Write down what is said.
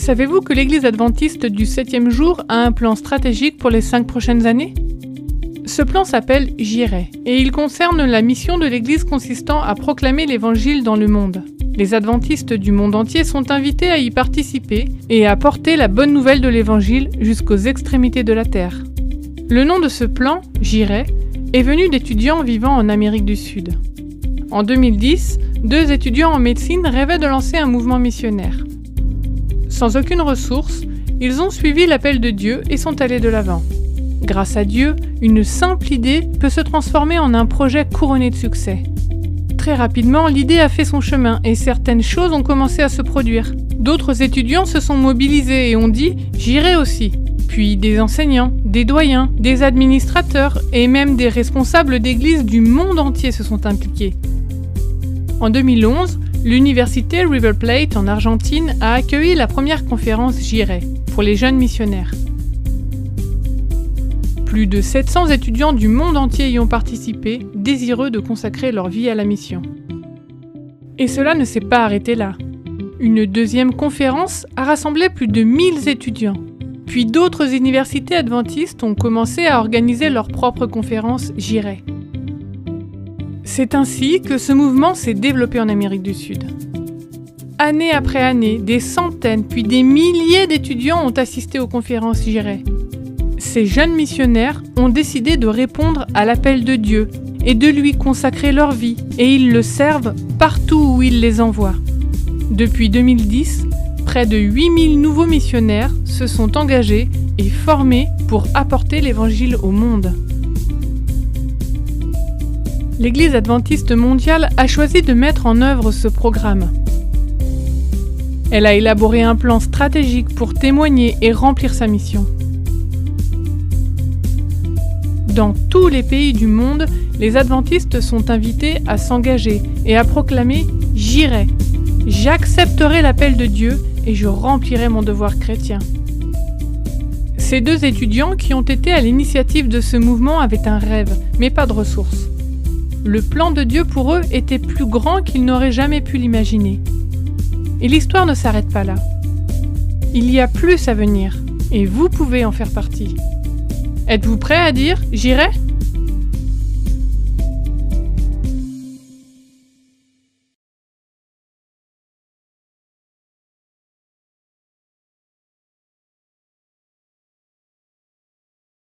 Savez-vous que l'Église adventiste du septième jour a un plan stratégique pour les cinq prochaines années? Ce plan s'appelle J'irai et il concerne la mission de l'Église consistant à proclamer l'Évangile dans le monde. Les adventistes du monde entier sont invités à y participer et à porter la bonne nouvelle de l'Évangile jusqu'aux extrémités de la terre. Le nom de ce plan, J'irai, est venu d'étudiants vivant en Amérique du Sud. En 2010, deux étudiants en médecine rêvaient de lancer un mouvement missionnaire. Sans aucune ressource, ils ont suivi l'appel de Dieu et sont allés de l'avant. Grâce à Dieu, une simple idée peut se transformer en un projet couronné de succès. Très rapidement, l'idée a fait son chemin et certaines choses ont commencé à se produire. D'autres étudiants se sont mobilisés et ont dit ⁇ J'irai aussi ⁇ Puis des enseignants, des doyens, des administrateurs et même des responsables d'églises du monde entier se sont impliqués. En 2011, l'université River Plate en Argentine a accueilli la première conférence J'irai pour les jeunes missionnaires. Plus de 700 étudiants du monde entier y ont participé, désireux de consacrer leur vie à la mission. Et cela ne s'est pas arrêté là. Une deuxième conférence a rassemblé plus de 1000 étudiants. Puis d'autres universités adventistes ont commencé à organiser leurs propres conférences J'irai. C'est ainsi que ce mouvement s'est développé en Amérique du Sud. Année après année, des centaines puis des milliers d'étudiants ont assisté aux conférences J'irai. Ces jeunes missionnaires ont décidé de répondre à l'appel de Dieu et de lui consacrer leur vie, et ils le servent partout où il les envoie. Depuis 2010, près de 8000 nouveaux missionnaires se sont engagés et formés pour apporter l'Évangile au monde l'Église adventiste mondiale a choisi de mettre en œuvre ce programme. Elle a élaboré un plan stratégique pour témoigner et remplir sa mission. Dans tous les pays du monde, les adventistes sont invités à s'engager et à proclamer ⁇ J'irai, j'accepterai l'appel de Dieu et je remplirai mon devoir chrétien ⁇ Ces deux étudiants qui ont été à l'initiative de ce mouvement avaient un rêve, mais pas de ressources. Le plan de Dieu pour eux était plus grand qu'ils n'auraient jamais pu l'imaginer. Et l'histoire ne s'arrête pas là. Il y a plus à venir, et vous pouvez en faire partie. Êtes-vous prêt à dire ⁇ J'irai ?⁇